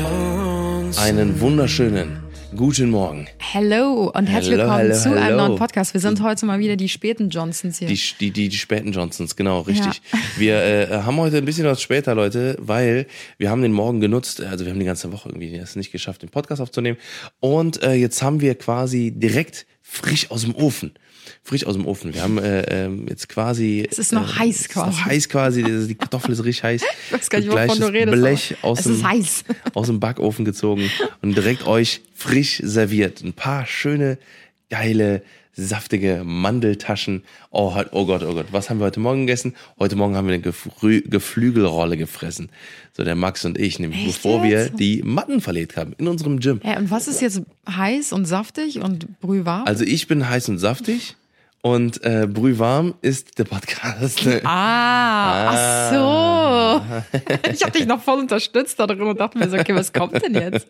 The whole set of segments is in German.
Einen wunderschönen guten Morgen. Hello und herzlich Hello, willkommen hello, zu einem hello. neuen Podcast. Wir sind heute mal wieder die späten Johnsons hier. Die, die, die, die späten Johnsons, genau, richtig. Wir äh, haben heute ein bisschen was später, Leute, weil wir haben den Morgen genutzt, also wir haben die ganze Woche irgendwie es nicht geschafft, den Podcast aufzunehmen. Und äh, jetzt haben wir quasi direkt frisch aus dem Ofen. Frisch aus dem Ofen. Wir haben äh, ähm, jetzt quasi. Es ist noch heiß Es ist quasi. noch heiß quasi. Die, Kartoffel ist richtig heiß. Ich weiß gar nicht, wovon du das redest, Blech aus es dem, ist heiß. aus dem Backofen gezogen und direkt euch frisch serviert. Ein paar schöne, geile, saftige Mandeltaschen. Oh, oh Gott, oh Gott. Was haben wir heute Morgen gegessen? Heute Morgen haben wir eine Gefrü Geflügelrolle gefressen. So der Max und ich, nämlich Echt bevor wir jetzt? die Matten verlegt haben in unserem Gym. ja, und was ist jetzt heiß und saftig und brühwarm? Also ich bin heiß und saftig und äh, brühwarm ist der Podcast. ah, ach so. Ich habe dich noch voll unterstützt da drin und dachte mir so, okay, was kommt denn jetzt?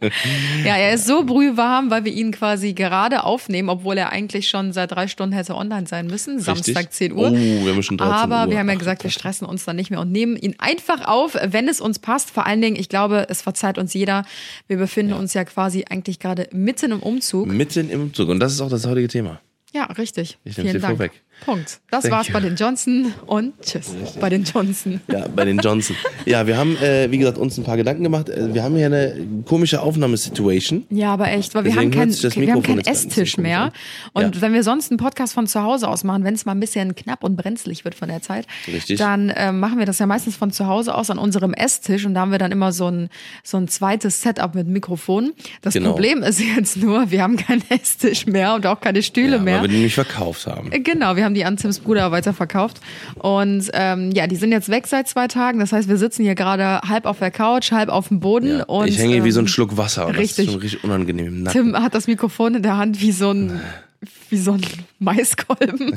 Ja, er ist so brühwarm, weil wir ihn quasi gerade aufnehmen, obwohl er eigentlich schon seit drei Stunden hätte online sein müssen. Samstag 10 Uhr. Oh, wir haben schon 13 Aber Uhr. wir haben ja gesagt, wir stressen uns dann nicht mehr und nehmen ihn einfach auf, wenn es uns passt. Vor allen Dingen, ich glaube, es verzeiht uns jeder. Wir befinden uns ja quasi eigentlich gerade mitten im Umzug. Mitten im Zug. Und das ist auch das heutige Thema. Ja, richtig. Ich nehm's Vielen dir Dank. vorweg. Punkt. Das Thank war's you. bei den Johnson und tschüss bei den Johnson. Ja, bei den Johnson. Ja, wir haben, äh, wie gesagt, uns ein paar Gedanken gemacht. Äh, Wir haben hier eine komische Aufnahmesituation. Ja, aber echt, weil wir Deswegen haben das wir haben keinen Esstisch mehr. Und Ja. wenn wir sonst einen Podcast von zu Hause aus machen, wenn es mal ein bisschen knapp und brenzlig wird von der Zeit, Richtig. dann äh, machen wir das ja meistens von zu Hause aus an unserem Esstisch und da haben wir dann immer so ein, so ein zweites Setup mit Mikrofon. Das Genau. Problem ist jetzt nur, wir haben keinen Esstisch mehr und auch keine Stühle Ja, mehr. weil wir die nämlich verkauft haben. Genau, wir haben die an Tims Bruder weiterverkauft. Und ähm, ja, die sind jetzt weg seit zwei Tagen. Das heißt, wir sitzen hier gerade halb auf der Couch, halb auf dem Boden. Ja, und, ich hänge hier wie so ein ähm, Schluck Wasser. Und richtig. Das ist schon richtig unangenehm. Tim hat das Mikrofon in der Hand wie so ein, wie so ein Maiskolben.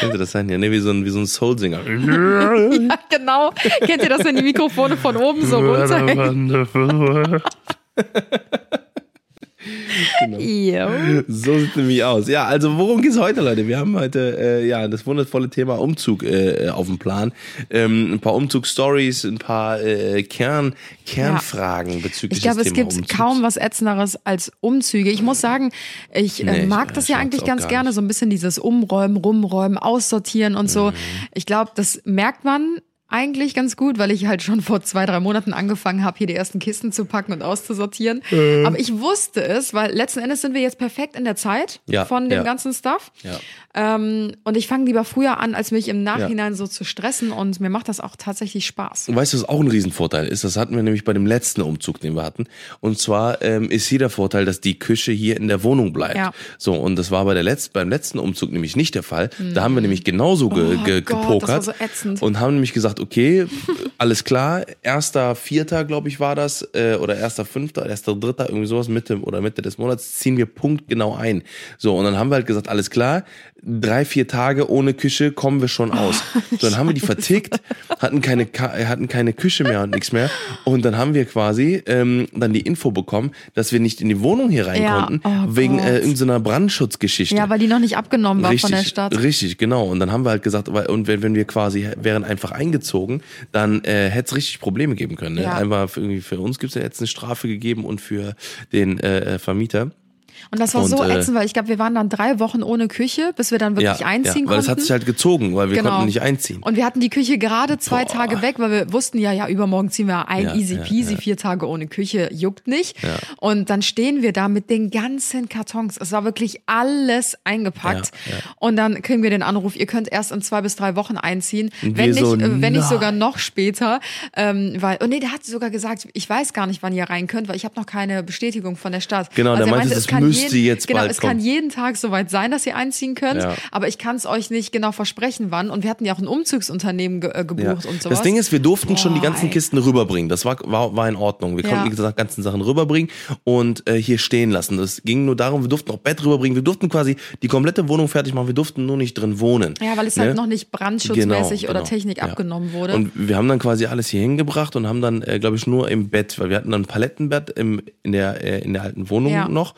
Könnte das sein? Ja, nee, wie so ein, wie so ein Soulsinger. Ja, genau. Kennt ihr das, wenn die Mikrofone von oben so runterhängen? Jo. So sieht es nämlich aus. Ja, also worum geht's heute, Leute? Wir haben heute äh, ja das wundervolle Thema Umzug äh, auf dem Plan. Ähm, ein paar Umzugsstories, ein paar äh, Kern, Kernfragen bezüglich Ich glaube, es gibt Umzugs. kaum was ätzenderes als Umzüge. Ich muss sagen, ich Nee, äh, ich- mag das ich ja mag's eigentlich ganz gerne, so ein bisschen dieses Umräumen, Rumräumen, Aussortieren und Mhm. so. Ich glaube, das merkt man eigentlich ganz gut, weil ich halt schon vor zwei, drei Monaten angefangen habe, hier die ersten Kisten zu packen und auszusortieren. Mhm. Aber ich wusste es, weil letzten Endes sind wir jetzt perfekt in der Zeit Ja, von dem ja. ganzen Stuff. Ja. Ähm, und ich fange lieber früher an, als mich im Nachhinein so zu stressen. Und mir macht das auch tatsächlich Spaß. Und weißt du, was auch ein Riesenvorteil ist? Das hatten wir nämlich bei dem letzten Umzug, den wir hatten. Und zwar ähm, ist hier der Vorteil, dass die Küche hier in der Wohnung bleibt. Ja. So, und das war bei der Letz beim letzten Umzug nämlich nicht der Fall. Da haben wir nämlich genauso ge Oh ge Gott, das gepokert war so ätzend. und haben nämlich gesagt, okay, alles klar, erster Vierter, glaube ich, war das, äh, oder erster Fünfter, erster Dritter, irgendwie sowas, Mitte oder Mitte des Monats, ziehen wir punktgenau ein. So, und dann haben wir halt gesagt, alles klar, drei, vier Tage ohne Küche kommen wir schon aus. So, dann haben wir die vertickt, hatten keine, Ka hatten keine Küche mehr und nichts mehr. Und dann haben wir quasi ähm, dann die Info bekommen, dass wir nicht in die Wohnung hier rein Ja, konnten, oh wegen Gott. äh, irgendeiner Brandschutzgeschichte. Ja, weil die noch nicht abgenommen war von der Stadt. Richtig, genau. Und dann haben wir halt gesagt, weil- und wenn, wenn wir quasi wären einfach eingezogen, dann äh, hätte es richtig Probleme geben können. Ne? Ja. Einmal für, irgendwie für uns gibt es ja jetzt eine Strafe gegeben und für den äh, Vermieter. Und das war Und, so äh, ätzend, weil ich glaube, wir waren dann drei Wochen ohne Küche, bis wir dann wirklich einziehen weil konnten. es hat sich halt gezogen, weil wir Genau. konnten nicht einziehen. Und wir hatten die Küche gerade zwei Boah. Tage weg, weil wir wussten ja, ja, übermorgen ziehen wir ein, Ja, easy ja, peasy, ja. vier Tage ohne Küche, juckt nicht. Und dann stehen wir da mit den ganzen Kartons. Es war wirklich alles eingepackt. Ja, ja. Und dann kriegen wir den Anruf, ihr könnt erst in zwei bis drei Wochen einziehen. Wenn wir nicht, so, äh, wenn nicht sogar noch später. Ähm, weil, oh nee, der hat sogar gesagt, ich weiß gar nicht, wann ihr rein könnt, weil ich habe noch keine Bestätigung von der Stadt. Genau, der er meinte, es kann müsste jetzt genau, bald es kann kommen. jeden Tag soweit sein, dass ihr einziehen könnt, Ja. aber ich kann es euch nicht genau versprechen, wann. Und wir hatten ja auch ein Umzugsunternehmen ge äh, gebucht Ja. und sowas. Das Ding ist, wir durften schon die Boah, ganzen ey. Kisten rüberbringen. Das war, war, war in Ordnung. Wir konnten die ganzen Sachen rüberbringen und äh, hier stehen lassen. Das ging nur darum, wir durften auch Bett rüberbringen. Wir durften quasi die komplette Wohnung fertig machen. Wir durften nur nicht drin wohnen. ja, weil es Ne? halt noch nicht brandschutzmäßig Genau, oder genau. Technik abgenommen wurde. Und wir haben dann quasi alles hier hingebracht und haben dann, äh, glaube ich, nur im Bett, weil wir hatten dann ein Palettenbett im, in, der, äh, in der alten Wohnung Ja. noch.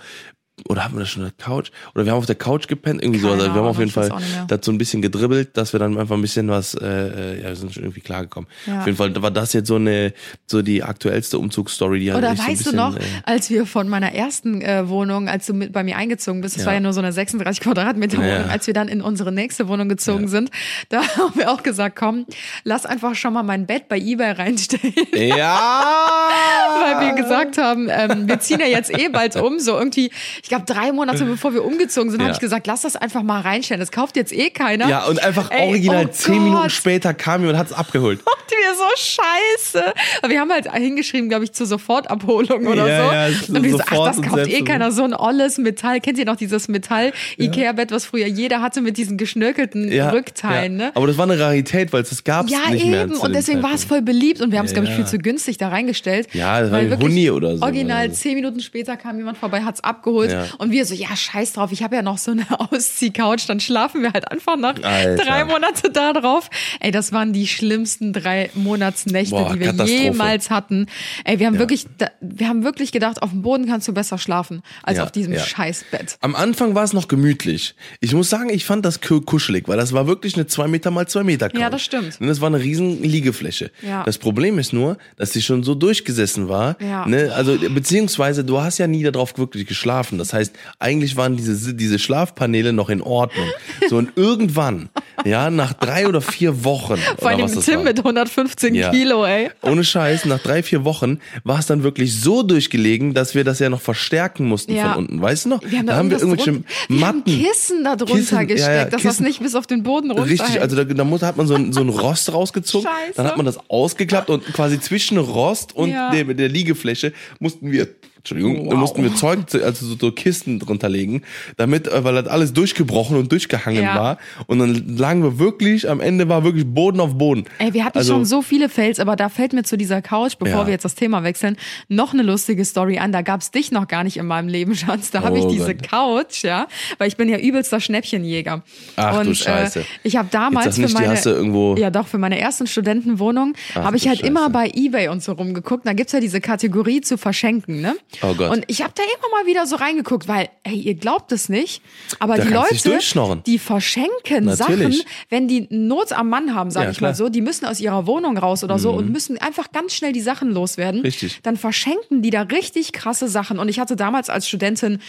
Oder haben wir das schon auf der Couch? Oder wir haben auf der Couch gepennt, irgendwie so. Keine Also wir haben auf jeden Fall so ein bisschen gedribbelt, dass wir dann einfach ein bisschen was, äh, äh, ja, wir sind schon irgendwie klargekommen. Ja. Auf jeden Fall war das jetzt so eine, so die aktuellste Umzugsstory, die halt Oder echt so weißt du bisschen, noch, Äh, als wir von meiner ersten äh, Wohnung, als du mit bei mir eingezogen bist, das Ja. war ja nur so eine 36 Quadratmeter Ja. Wohnung, als wir dann in unsere nächste Wohnung gezogen sind, da haben wir auch gesagt, komm, lass einfach schon mal mein Bett bei eBay reinstellen. ja! Weil wir gesagt haben, ähm, wir ziehen ja jetzt eh bald um, so irgendwie, ich glaube drei Monate bevor wir umgezogen sind, Ja. habe ich gesagt, lass das einfach mal reinstellen. Das kauft jetzt eh keiner. Ja, und einfach Ey, original oh zehn Minuten Gott. später kam jemand und hat's abgeholt. Und wir so scheiße. Aber wir haben halt hingeschrieben, glaube ich, zur Sofortabholung oder Ja, so. ja, es und wir so, ach, das kauft eh keiner. So ein olles Metall. Kennt ihr noch dieses Metall-Ikea-Bett, was früher jeder hatte mit diesen geschnörkelten Ja, Rückteilen, ja. ne? Aber das war eine Rarität, weil das gab's Ja, nicht mehr. eben. zu Und deswegen war es voll beliebt und wir haben es, glaube ich, Ja. viel zu günstig da reingestellt. Ja, das war ein Huni oder so. Original Also. zehn Minuten später kam jemand vorbei, hat's abgeholt Ja. und wir so, ja, scheiß drauf, ich habe ja noch so eine Ausziehcouch, dann schlafen wir halt einfach noch Alter. drei Monate da drauf. Ey, das waren die schlimmsten drei Monatsnächte, Boah, die wir jemals hatten. Ey, wir haben Ja. wirklich, wir haben wirklich gedacht, auf dem Boden kannst du besser schlafen als Ja, auf diesem. Scheißbett. Am Anfang war es noch gemütlich. Ich muss sagen, ich fand das ku- kuschelig, weil das war wirklich eine zwei Meter mal zwei Meter Couch. Ja, das stimmt. Und das war eine riesen Liegefläche. Ja. Das Problem ist nur, dass sie schon so durchgesessen war. Ja. Ne? Also beziehungsweise du hast ja nie darauf wirklich geschlafen. Das heißt, eigentlich waren diese diese Schlafpaneele noch in Ordnung. So und irgendwann, ja, nach drei oder vier Wochen Vor allem Tim war. mit 115 Ja. Kilo, ey. Ohne Scheiß, nach drei, vier Wochen war es dann wirklich so durchgelegen, dass wir das ja noch verstärken mussten Ja. von unten. Weißt du noch? Da, haben wir irgendwelche drunter- wir haben Matten. Kissen da drunter Kissen, ja, gesteckt, ja, dass das nicht bis auf den Boden runter Richtig, also da, da muss, hat man so ein, so ein Rost rausgezogen, Scheiße. dann hat man das ausgeklappt und quasi zwischen Rost und Ja. der, der Liegefläche mussten wir, Entschuldigung, da mussten wir Zeug, also so, so Kisten drunter legen, damit, äh, weil das alles durchgebrochen und durchgehangen Ja. war und dann lagen wir wirklich, am Ende war wirklich Boden auf Boden. Ey, wir hatten Also- schon so viele Fails, aber da fällt mir zu dieser Couch, bevor Ja. wir jetzt das Thema wechseln, noch eine lustige Story an. Da gab's dich noch gar nicht in meinem Leben, Schatz. Da habe ich Oh diese Gott. Couch, ja, weil ich bin ja übelster Schnäppchenjäger. Ach Und, du Scheiße. Äh, ich habe damals nicht, für meine ja doch für meine ersten Studentenwohnung habe ich halt Scheiße. immer bei eBay und so rumgeguckt. Da gibt's ja diese Kategorie zu verschenken, ne? Oh Gott. Und ich habe da immer mal wieder so reingeguckt, weil ey, ihr glaubt es nicht, aber Da die Leute, die verschenken Natürlich. Sachen, wenn die Not am Mann haben, sag Ja, ich mal klar. so, die müssen aus ihrer Wohnung raus oder so und müssen einfach ganz schnell die Sachen loswerden. Richtig. Dann verschenken die da richtig krasse Sachen. Und ich hatte damals als Studentin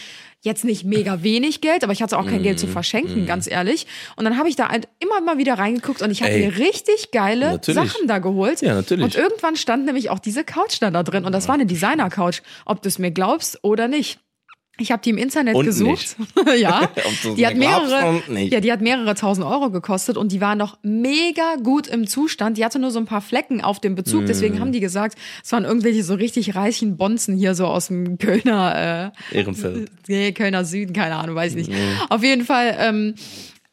jetzt nicht mega wenig Geld, aber ich hatte auch kein Geld zu verschenken, ganz ehrlich. Und dann habe ich da halt immer mal wieder reingeguckt und ich habe mir richtig geile Natürlich. Sachen da geholt. Ja, natürlich. Und irgendwann stand nämlich auch diese Couch dann da drin und das war eine Designer-Couch, ob du es mir glaubst oder nicht. Ich habe die im Internet Und gesucht. ja. Die hat mehrere, ja, die hat mehrere tausend Euro gekostet und die war noch mega gut im Zustand. Die hatte nur so ein paar Flecken auf dem Bezug. Mm. Deswegen haben die gesagt, es waren irgendwelche so richtig reichen Bonzen hier so aus dem Kölner, äh, Ehrenfeld. nee, Kölner Süden, keine Ahnung, weiß ich nicht. Mm. Auf jeden Fall, ähm,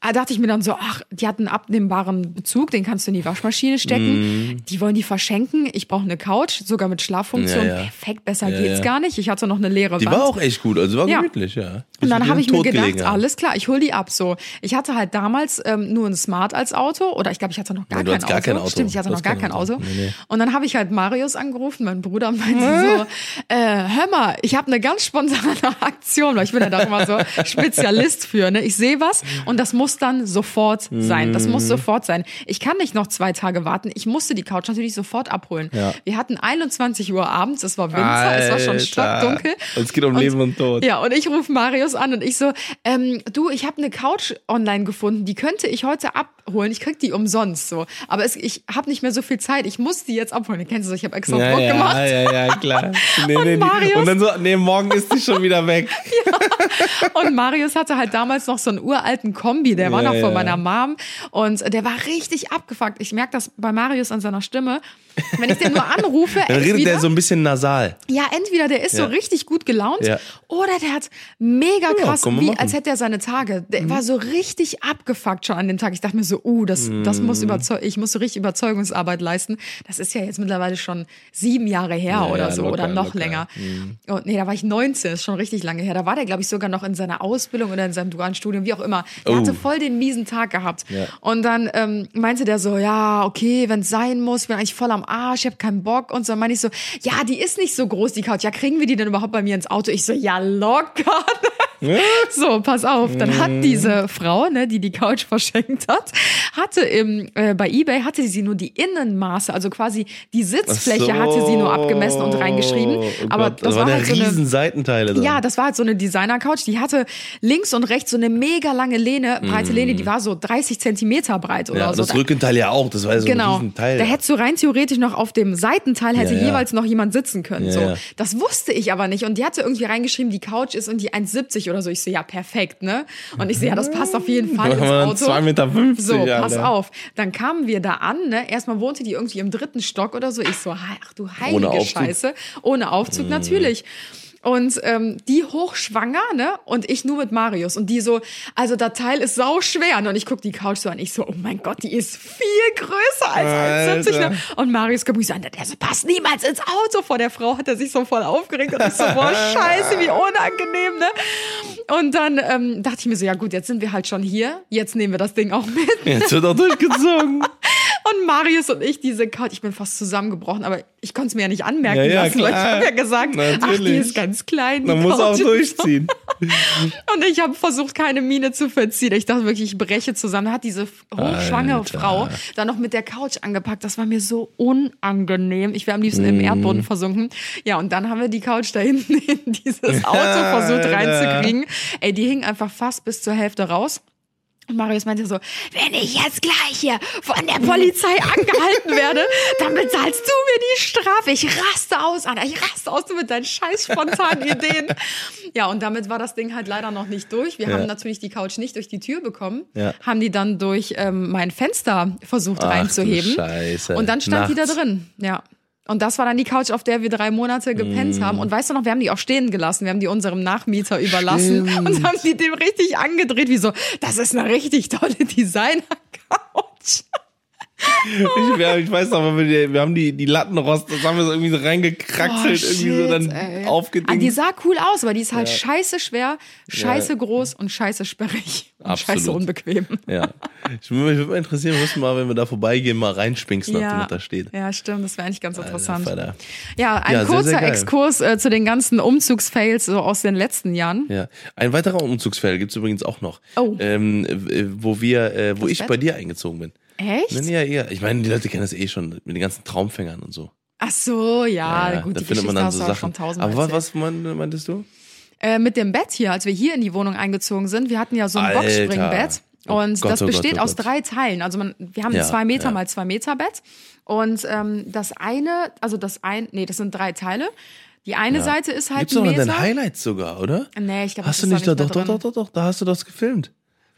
dachte ich mir dann so, ach, die hat einen abnehmbaren Bezug, den kannst du in die Waschmaschine stecken. Die wollen die verschenken. Ich brauche eine Couch, sogar mit Schlaffunktion. Mm. Ja, ja. Perfekt, besser Ja, geht's gar nicht. Ich hatte noch eine leere Die Wand. war auch echt gut, also war gemütlich, ja. Und dann habe ich mir gedacht, alles klar, ich hol die ab so. Ich hatte halt damals ähm, nur ein Smart als Auto oder ich glaube, ich hatte noch gar, du kein, hattest gar Auto. kein Auto. Stimmt, ich hatte noch gar kein kein Auto. Auto. Nee, nee. Und dann habe ich halt Marius angerufen, mein Bruder und meinte so, äh, hör mal, ich habe eine ganz spontane Aktion, weil ich bin ja da immer so Spezialist für, ne? Ich sehe was und das muss dann sofort sein. Das Mhm. muss sofort sein. Ich kann nicht noch zwei Tage warten. Ich musste die Couch natürlich sofort abholen. Ja. Wir hatten 21 Uhr abends, es war Winter, es war schon Alter. stockdunkel. Und es geht um Leben und Tod. Ja, und ich rufe Marius an und ich so, ähm, du, ich habe eine Couch online gefunden, die könnte ich heute abholen. Ich krieg die umsonst so. Aber es, ich habe nicht mehr so viel Zeit. Ich muss die jetzt abholen. Kennst du? Ich habe extra Ja, Druck ja, gemacht. ja, ja, klar. Nee, Und nee, Marius- und dann so, nee, morgen ist die schon wieder weg. Und Marius hatte halt damals noch so einen uralten Kombi, der war Ja, noch von meiner Mom und der war richtig abgefuckt. Ich merke das bei Marius an seiner Stimme. Wenn ich den nur anrufe, Dann redet entweder, der so ein bisschen nasal. ja, entweder der ist so Ja. richtig gut gelaunt Ja. oder der hat mega krass, wie. Mhm. als hätte er seine Tage. Der war so richtig abgefuckt schon an dem Tag. Ich dachte mir so, uh, das, das Mhm. muss überzeug ich muss so richtig Überzeugungsarbeit leisten. Das ist ja jetzt mittlerweile schon sieben Jahre her oder so locker, oder noch locker. Mhm. länger. Und nee, da war ich 19, ist schon richtig lange her. Da war der, glaube ich, sogar noch in seiner Ausbildung oder in seinem dualen Studium, wie auch immer. Der Oh. hatte voll den miesen Tag gehabt. Ja. Und dann ähm, meinte der so, ja, okay, wenn es sein muss, bin eigentlich voll am Arsch, ich habe keinen Bock. Und so meine ich so, ja, die ist nicht so groß, die Couch. Ja, kriegen wir die denn überhaupt bei mir ins Auto? Ich so, ja, locker. So, pass auf. Dann hat diese Frau, ne, die die Couch verschenkt hat, hatte im, äh, bei eBay hatte sie nur die Innenmaße, also quasi die Sitzfläche hatte sie nur abgemessen und reingeschrieben. Oh Aber Gott, das war waren halt ja so eine, Seitenteile drin. ja, das war halt so eine Designer-Couch. Die hatte links und rechts so eine mega lange Lehne, breite Lehne, die war so 30 Zentimeter breit oder Mm. ja, so. das Rückenteil ja auch, das war ja so ein Genau. riesen Teil. Da hättest du rein theoretisch noch auf dem Seitenteil hätte Ja, ja. jeweils noch jemand sitzen können. Ja, so. ja. Das wusste ich aber nicht. Und die hatte irgendwie reingeschrieben, die Couch ist irgendwie 1,70 oder so. Ich so, ja, perfekt, ne? Und ich so, ja, das passt auf jeden Fall ins Dann Auto. 2,50 Meter, So, pass Alter. auf. Dann kamen wir da an, ne? Erstmal wohnte die irgendwie im dritten Stock oder so. Ich so, ach du heilige Ohne. Scheiße. Ohne Aufzug, natürlich. Und ähm, die hochschwanger, ne? Und ich nur mit Marius. Und die so, also das Teil ist sau schwer. Und ich guck die Couch so an. Ich so, oh mein Gott, die ist viel größer als 1,70. Alter. Ne? Und Marius mich so an, der passt niemals ins Auto. Vor der Frau hat er sich so voll aufgeregt. Und ich so, boah, scheiße, wie unangenehm, ne? Und dann ähm, dachte ich mir so, ja gut, jetzt sind wir halt schon hier. Jetzt nehmen wir das Ding auch mit. Jetzt wird auch durchgezogen. Und Marius und ich, diese Couch, ich bin fast zusammengebrochen, aber ich konnte es mir ja nicht anmerken Ja, ja, lassen, weil ich klar. habe ja gesagt, ach, die Natürlich. ist ganz klein. Man muss auch durchziehen. und ich habe versucht, keine Miene zu verziehen. Ich dachte wirklich, ich breche zusammen. Da hat diese hochschwangere Alter. Frau dann noch mit der Couch angepackt. Das war mir so unangenehm. Ich wäre am liebsten Mm. im Erdboden versunken. Ja, und dann haben wir die Couch da hinten in dieses Auto versucht reinzukriegen. Ey, die hing einfach fast bis zur Hälfte raus. Und Marius meinte so, wenn ich jetzt gleich hier von der Polizei angehalten werde, dann bezahlst du mir die Strafe. Ich raste aus, Anna. Ich raste aus du mit deinen scheiß spontanen Ideen. Ja, und damit war das Ding halt leider noch nicht durch. Wir Ja. haben natürlich die Couch nicht durch die Tür bekommen, Ja. haben die dann durch ähm, mein Fenster versucht Ach reinzuheben. Scheiße. Und dann stand die da Nachts. drin. Ja. Und das war dann die Couch, auf der wir drei Monate gepennt Mm. haben. Und weißt du noch, wir haben die auch stehen gelassen. Wir haben die unserem Nachmieter überlassen und haben die dem richtig angedreht, wie so, das ist eine richtig tolle Designer-Couch. Ich, ich weiß noch, wir, wir haben die, die Lattenrost, das haben wir so irgendwie so reingekraxelt, irgendwie so dann Oh, ey. Ah, die sah cool aus, aber die ist halt scheiße schwer, scheiße groß und scheiße sperrig. Und Absolut. scheiße unbequem. Ja. Ich würde mich interessieren, wir müssen mal, wenn wir da vorbeigehen, mal reinspinksen, nachdem das da steht. ja, stimmt. Das wäre eigentlich ganz interessant. Vater. Ja, ein Ja, sehr, kurzer sehr geil. Exkurs äh, zu den ganzen Umzugsfails so aus den letzten Jahren. Ja. Ein weiterer Umzugsfall gibt's übrigens auch noch. Oh. Ähm, äh, wo wir, äh, wo Das ich Bett? bei dir eingezogen bin. Echt? Nein, ja, ja. Ich meine, die Leute kennen das eh schon mit den ganzen Traumfängern und so. Ach so, ja, Ja, gut, da die findet Geschichte man dann so Sachen. Aber was, was mein- meintest du? Äh, mit dem Bett hier, als wir hier in die Wohnung eingezogen sind, wir hatten ja so ein Alter. Boxspringbett. Oh Und Gott, das oh Gott, besteht oh aus Gott. drei Teilen. Also man, wir haben Ja, ein zwei Meter ja. mal zwei Meter Bett. Und ähm, das eine, also das ein, nee, das sind drei Teile. Die eine Seite ist halt Gibt's doch noch Meter. deine Highlights sogar, oder? Nee, ich glaube, Hast du nicht da, doch, doch, doch, doch, doch, da hast du das gefilmt.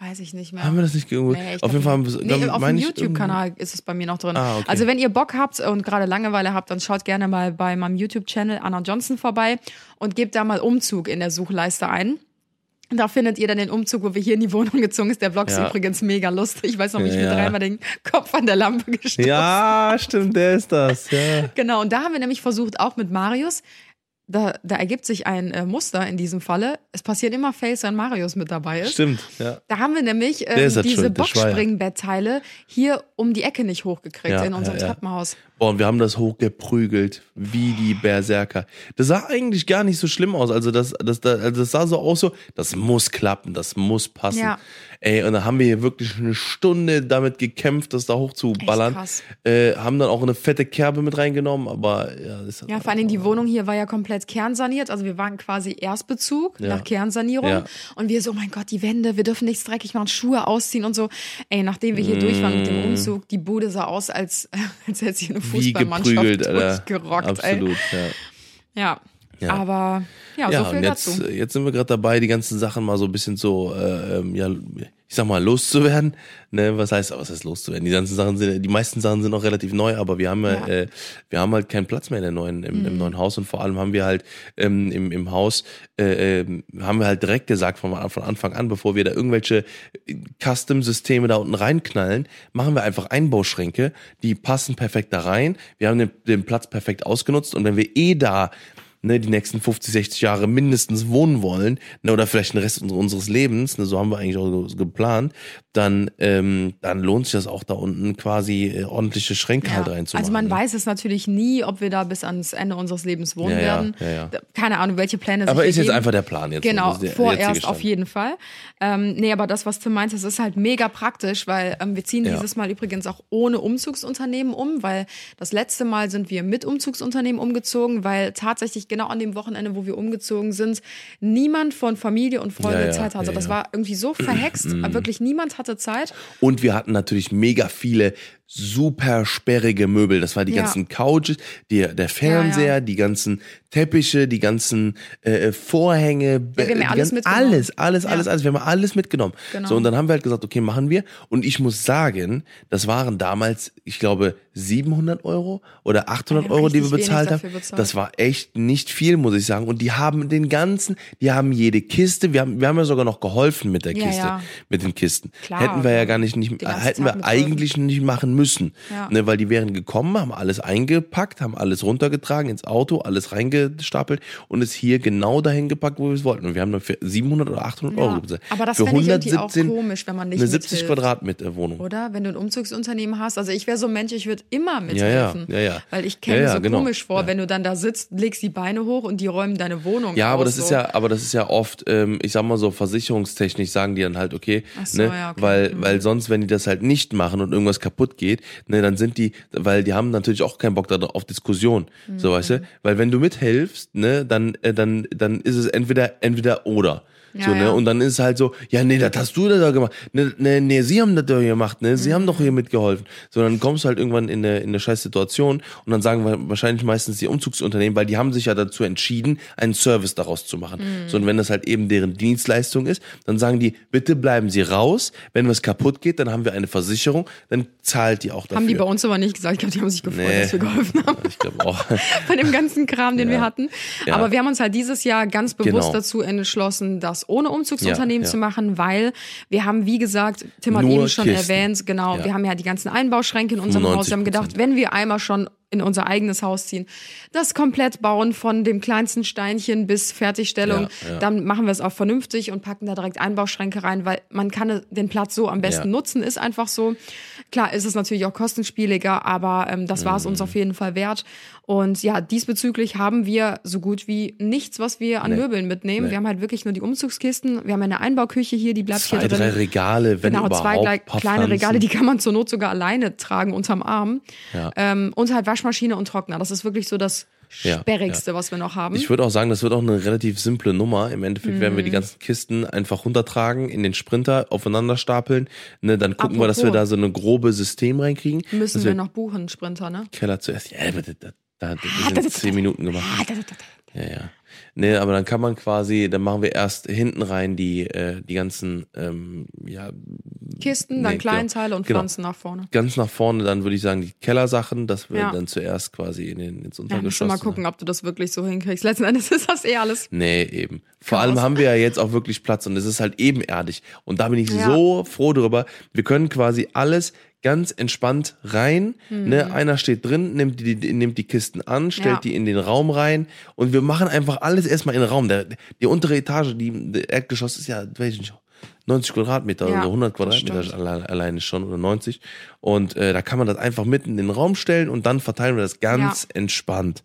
Weiß ich nicht mehr. Haben wir das nicht irgendwo? Nee, auf jeden Fall haben wir, nee, auf dem YouTube-Kanal ist es bei mir noch drin. Ah, okay. Also wenn ihr Bock habt und gerade Langeweile habt, dann schaut gerne mal bei meinem YouTube-Channel Anna Johnson vorbei und gebt da mal Umzug in der Suchleiste ein. Da findet ihr dann den Umzug, wo wir hier in die Wohnung gezogen ist. Der Vlog ist Ja. übrigens mega lustig. Ich weiß noch, wie ich Ja, mir ja. dreimal den Kopf an der Lampe gestoßen Ja, stimmt, der ist das. Ja. Genau, und da haben wir nämlich versucht, auch mit Marius, da, da ergibt sich ein äh, Muster in diesem Falle. Es passiert immer Fails, wenn Marius mit dabei ist. Stimmt, ja. Da haben wir nämlich ähm, diese. Boxspringbettteile hier um die Ecke nicht hochgekriegt Ja, in unserem ja. Treppenhaus. Und wir haben das hochgeprügelt, wie die Berserker. Das sah eigentlich gar nicht so schlimm aus. Also das, das, das, also das sah so aus, so, das muss klappen, das muss passen. Ja. Ey, und dann haben wir hier wirklich eine Stunde damit gekämpft, das da hochzuballern. Äh, haben dann auch eine fette Kerbe mit reingenommen, aber ja, das Ja, vor allen Dingen die Wohnung hier war ja komplett kernsaniert. Also wir waren quasi Erstbezug Ja. nach Kernsanierung. Ja. Und wir so, oh mein Gott, die Wände, wir dürfen nichts dreckig machen, Schuhe ausziehen und so. Ey, nachdem wir hier durch waren mit Mm. dem Umzug, die Bude sah aus, als, als hätte sie eine Fußballmannschaft durchgerockt. Absolut, ja. Ey. Ja. Ja. aber ja, Ja, so viel und jetzt, dazu. jetzt sind wir gerade dabei, die ganzen Sachen mal so ein bisschen so, äh, ähm, ja, ich sag mal, loszuwerden. Ne, was heißt, was heißt loszuwerden? Die ganzen Sachen sind, die meisten Sachen sind noch relativ neu, aber wir haben ja, Ja. Mhm. äh, wir haben halt keinen Platz mehr in der neuen, im, im neuen Haus und vor allem haben wir halt ähm, im, im Haus, äh, ähm, haben wir halt direkt gesagt von, von Anfang an, bevor wir da irgendwelche Custom-Systeme da unten reinknallen, machen wir einfach Einbauschränke, die passen perfekt da rein. Wir haben den, den Platz perfekt ausgenutzt und wenn wir eh da ne, die nächsten 50, 60 Jahre mindestens wohnen wollen, ne, oder vielleicht den Rest unseres Lebens, ne, so haben wir eigentlich auch so geplant, dann, ähm, dann lohnt sich das auch da unten quasi äh, ordentliche Schränke Ja. halt reinzumachen. Also man ne? weiß es natürlich nie, ob wir da bis ans Ende unseres Lebens wohnen Ja, werden. ja. Keine Ahnung, welche Pläne sich Aber ist jetzt einfach der Plan jetzt. so. Genau, der vorerst auf jeden Fall. Ähm, nee, aber das, was Tim meint, das ist halt mega praktisch, weil ähm, wir ziehen dieses Mal übrigens auch ohne Umzugsunternehmen um, weil das letzte Mal sind wir mit Umzugsunternehmen umgezogen, weil tatsächlich genau an dem Wochenende, wo wir umgezogen sind, niemand von Familie und Freunde Ja, ja, Zeit hatte. ja, das war irgendwie so verhext, wirklich niemand hatte Zeit. Und wir hatten natürlich mega viele super sperrige Möbel. Das war die Ja. ganzen Couches, die, der Fernseher, die ganzen Teppiche, die ganzen äh, Vorhänge, wir haben ja alles ganzen- mitgenommen. alles, alles, Ja. alles, alles. Wir haben alles mitgenommen. Genau. So und dann haben wir halt gesagt, okay, machen wir. Und ich muss sagen, das waren damals, ich glaube, 700 Euro oder 800 Ja, wir haben Euro, die wir bezahlt haben. bezahlt. Das war echt nicht viel, muss ich sagen. Und die haben den ganzen, die haben jede Kiste. Wir haben, wir haben ja sogar noch geholfen mit der Ja, Kiste, ja. mit den Kisten. Klar, Hätten wir ja gar nicht, nicht hätten wir eigentlich nicht machen müssen. Ja. Ne, weil die wären gekommen, haben alles eingepackt, haben alles runtergetragen ins Auto, alles reingestapelt und es hier genau dahin gepackt, wo wir es wollten. Und wir haben dann für 700 oder 800 Ja. Euro bezahlt. Aber das für fände ich irgendwie auch komisch, wenn man nicht Eine 70 mithilft. Quadratmeter Wohnung. Oder? Wenn du ein Umzugsunternehmen hast. Also ich wäre so ein Mensch, ich würde immer Ja, ja, mithelfen. ja, ja. Weil ich käme so genau. komisch vor, wenn du dann da sitzt, legst die Beine hoch und die räumen deine Wohnung Ja, aber aus, das ist so. ja, aber das ist ja oft, ähm, ich sag mal so, versicherungstechnisch sagen die dann halt, okay, so, ne, okay. weil, Mhm. weil sonst, wenn die das halt nicht machen und irgendwas kaputt geht, ne, dann sind die, weil die haben natürlich auch keinen Bock da auf Diskussion, so Mhm. weißt du, weil wenn du mithilfst, ne, dann, äh, dann, dann ist es entweder, entweder oder. Ja, so, ne? ja. Und dann ist es halt so, ja, nee, das hast du da gemacht. Ne, ne, nee, sie haben das doch gemacht, ne? Sie haben doch Mhm. hier mitgeholfen. So, dann kommst du halt irgendwann in eine, in eine scheiß Situation und dann sagen wir wahrscheinlich meistens die Umzugsunternehmen, weil die haben sich ja dazu entschieden, einen Service daraus zu machen. Mhm. So, und wenn das halt eben deren Dienstleistung ist, dann sagen die, bitte bleiben Sie raus. Wenn was kaputt geht, dann haben wir eine Versicherung, dann zahlt die auch dafür. Haben die bei uns aber nicht gesagt. Ich glaube, die haben sich gefreut, Nee. dass wir geholfen haben. Ich glaube auch. Von dem ganzen Kram, den wir hatten. Ja. Aber wir haben uns halt dieses Jahr ganz bewusst Genau. dazu entschlossen, das ohne Umzugsunternehmen Ja, ja. zu machen, weil wir haben, wie gesagt, Tim hat Nur eben schon Kisten. erwähnt, genau, Ja. wir haben ja die ganzen Einbauschränke in unserem Haus. Wir haben gedacht, 95%. wenn wir einmal schon in unser eigenes Haus ziehen, das komplett bauen von dem kleinsten Steinchen bis Fertigstellung, Ja, ja. dann machen wir es auch vernünftig und packen da direkt Einbauschränke rein, weil man kann den Platz so am besten Ja. nutzen, ist einfach so. Klar ist es natürlich auch kostenspieliger, aber ähm, das war es Mhm. uns auf jeden Fall wert. Und ja, diesbezüglich haben wir so gut wie nichts, was wir an Nee. Möbeln mitnehmen. Nee. Wir haben halt wirklich nur die Umzugskisten. Wir haben eine Einbauküche hier, die bleibt Zwei, hier drin. drei Regale, wenn Genau, überhaupt. zwei gleich, paar kleine Pflanzen. Regale, die kann man zur Not sogar alleine tragen unterm Arm. Ja. Ähm, und halt Waschmaschine und Trockner. Das ist wirklich so das Ja, Sperrigste, was wir noch haben. Ich würde auch sagen, das wird auch eine relativ simple Nummer. Im Endeffekt werden Mhm. wir die ganzen Kisten einfach runtertragen, in den Sprinter aufeinander stapeln. Ne, dann gucken wir, dass wir Apropos. da so eine grobe System reinkriegen. Müssen dass wir noch buchen, Sprinter, ne? Keller zuerst. Ja, aber das, das, das, Ah, das sind zehn Minuten gemacht. Ja, ja. Nee, aber dann kann man quasi, dann machen wir erst hinten rein die, äh, die ganzen, ähm, ja, Kisten, dann Nee, genau. Kleinteile und Genau. Pflanzen nach vorne. ganz nach vorne, dann würde ich sagen, die Kellersachen, das wir Ja. dann zuerst quasi in den, ins Ja, Untergeschoss. du mal gucken, ob du das wirklich so hinkriegst. Letzten Endes ist das eh alles. Nee, eben. Vor Chaos. allem haben wir ja jetzt auch wirklich Platz und es ist halt ebenerdig. Und da bin ich Ja. so froh drüber. Wir können quasi alles ganz entspannt rein. Mhm. Ne? Einer steht drin, nimmt die, die, nimmt die Kisten an, stellt Ja. die in den Raum rein und wir machen einfach alles erstmal in den Raum. Der, die untere Etage, die, der Erdgeschoss ist ja, weiß ich nicht, 90 Quadratmeter Ja, oder 100 das Quadratmeter alleine schon oder 90. Und äh, da kann man das einfach mitten in den Raum stellen und dann verteilen wir das ganz entspannt.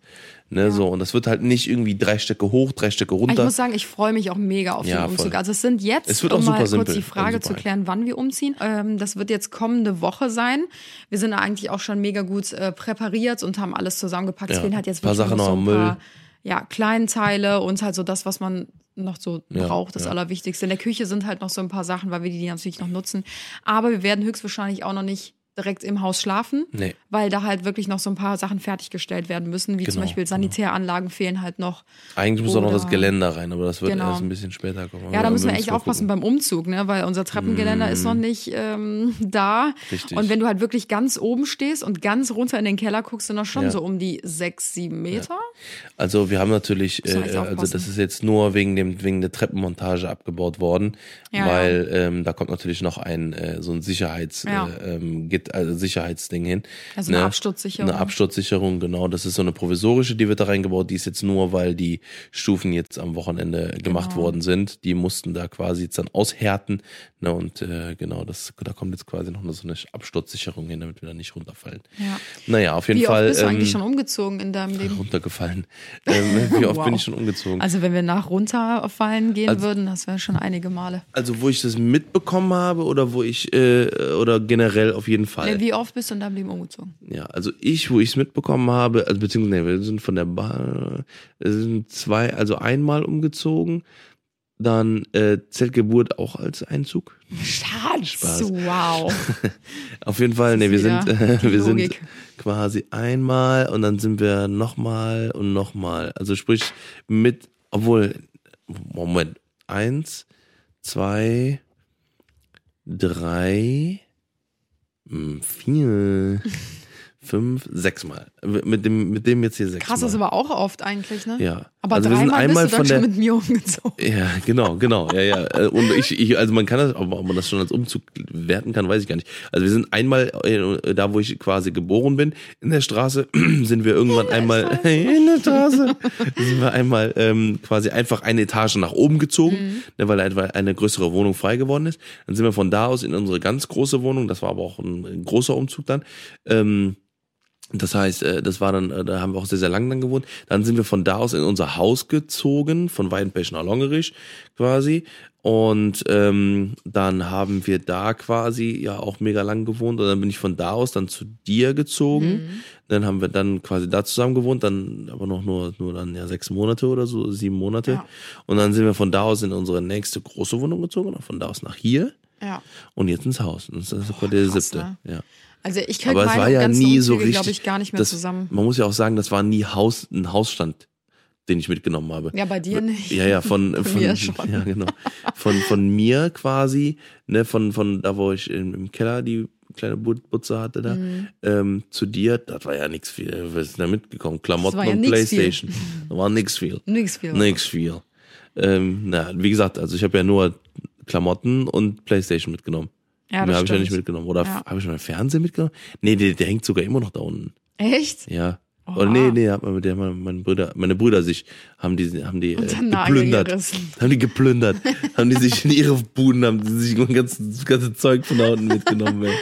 Ne, so. Und das wird halt nicht irgendwie drei Stöcke hoch, drei Stöcke Ich runter. muss sagen, ich freue mich auch mega auf Ja, den Umzug. voll. Also es sind jetzt, Es um mal super kurz simpel die Frage super zu klären, wann wir umziehen. Ähm, das wird jetzt kommende Woche sein. Wir sind eigentlich auch schon mega gut äh, präpariert und haben alles zusammengepackt. Es Ja. fehlen halt jetzt Paar wirklich Sachen noch so ein Müll. paar ja, Kleinteile und halt so das, was man noch so Ja, braucht, das ja. Allerwichtigste. In der Küche sind halt noch so ein paar Sachen, weil wir die natürlich noch nutzen. Aber wir werden höchstwahrscheinlich auch noch nicht direkt im Haus schlafen, Nee. weil da halt wirklich noch so ein paar Sachen fertiggestellt werden müssen, wie zum Genau, Beispiel Sanitäranlagen fehlen halt noch. Eigentlich muss auch noch das Geländer rein, aber das wird Genau. erst ein bisschen später kommen. Ja, da müssen wir echt aufpassen gucken. beim Umzug, ne? weil unser Treppengeländer ist noch nicht ähm, da. Richtig. Und wenn du halt wirklich ganz oben stehst und ganz runter in den Keller guckst, sind das schon Ja. so um die sechs, sieben Meter. Also wir haben natürlich, äh, also das ist jetzt nur wegen dem wegen der Treppenmontage abgebaut worden, Ja, weil Ähm, da kommt natürlich noch ein äh, so ein Sicherheitsgitter Ja. äh, ähm, Sicherheit, also Sicherheitsding hin. Also eine Absturzsicherung. Eine Absturzsicherung, genau. Das ist so eine provisorische, die wird da reingebaut. Die ist jetzt nur, weil die Stufen jetzt am Wochenende gemacht Genau. worden sind. Die mussten da quasi jetzt dann aushärten. Ne, und äh, genau, das, da kommt jetzt quasi noch so eine Absturzsicherung hin, damit wir da nicht runterfallen. Ja. Naja, auf jeden Wie Fall. oft bist du ähm, eigentlich schon umgezogen in deinem Leben? runtergefallen. ähm, wie oft Wow. bin ich schon umgezogen? Also wenn wir nach runterfallen gehen Also- würden, das wäre schon einige Male. Also wo ich das mitbekommen habe oder wo ich äh, oder generell auf jeden Fall. Nee, Wie oft bist du in deinem Leben umgezogen? Ja, also ich, wo ich es mitbekommen habe, also beziehungsweise nee, wir sind von der wir sind zwei, also einmal umgezogen, dann äh, Zeltgeburt auch als Einzug. Schatz, Spaß. wow. Auf jeden Fall, nee, wir sind, äh, wir sind quasi einmal und dann sind wir nochmal und nochmal. Also sprich mit, obwohl, Moment, eins, zwei, drei, vier, fünf, sechsmal. Mit dem, mit dem jetzt hier sechsmal. Krass, das ist aber auch oft eigentlich, ne? Ja. Aber Also wir sind dreimal einmal bist du dann von der- schon mit mir umgezogen. Ja, genau, genau, ja, ja. Äh, Und ich, ich also man kann das, ob man das schon als Umzug werten kann, weiß ich gar nicht. Also wir sind einmal äh, da, wo ich quasi geboren bin, in der Straße sind wir irgendwann einmal in der Straße sind wir einmal ähm, quasi einfach eine Etage nach oben gezogen, ne, weil einfach eine größere Wohnung frei geworden ist. Dann sind wir von da aus in unsere ganz große Wohnung. Das war aber auch ein, ein großer Umzug dann. Ähm, das heißt, äh, das war dann, äh, da haben wir auch sehr, sehr lange dann gewohnt. Dann sind wir von da aus in unser Haus gezogen, von Weidenpech nach Longerich quasi. Und ähm, dann haben wir da quasi ja auch mega lang gewohnt. Und dann bin ich von da aus dann zu dir gezogen. Dann haben wir dann quasi da zusammen gewohnt, dann aber noch nur, nur dann ja sechs Monate oder so, sieben Monate. Ja. Und dann sind wir von da aus in unsere nächste große Wohnung gezogen und von da aus nach hier Ja. und jetzt ins Haus. Und das ist quasi der krass, siebte. ne? Ja. Also ich krieg Aber es war ja nie so richtig. glaube ich, gar nicht mehr das, zusammen. Man muss ja auch sagen, das war nie Haus, ein Hausstand, den ich mitgenommen habe. Ja, bei dir nicht. Ja, ja, von, Von von mir schon. Ja, genau. Von, von mir quasi, ne, von, von da, wo ich im, im Keller die kleine But- Butze hatte da, Mhm. ähm, zu dir, das war ja nichts viel. Wir sind da mitgekommen. Klamotten ja und Playstation. Da war nix viel. Nix viel. Nix viel. Ähm, na, wie gesagt, also ich habe ja nur Klamotten und Playstation mitgenommen. Ja, Mehr habe ich ja nicht mitgenommen. Oder Ja. habe ich meinen Fernseher mitgenommen? Nee, der, der hängt sogar immer noch da unten. Echt? Ja. Oha. Oder nee, nee, hat man mit der meine Brüder, meine Brüder sich haben die haben die äh, geplündert. Haben die geplündert. haben die sich in ihre Buden haben die sich das ganze, das ganze Zeug von da unten mitgenommen, ey.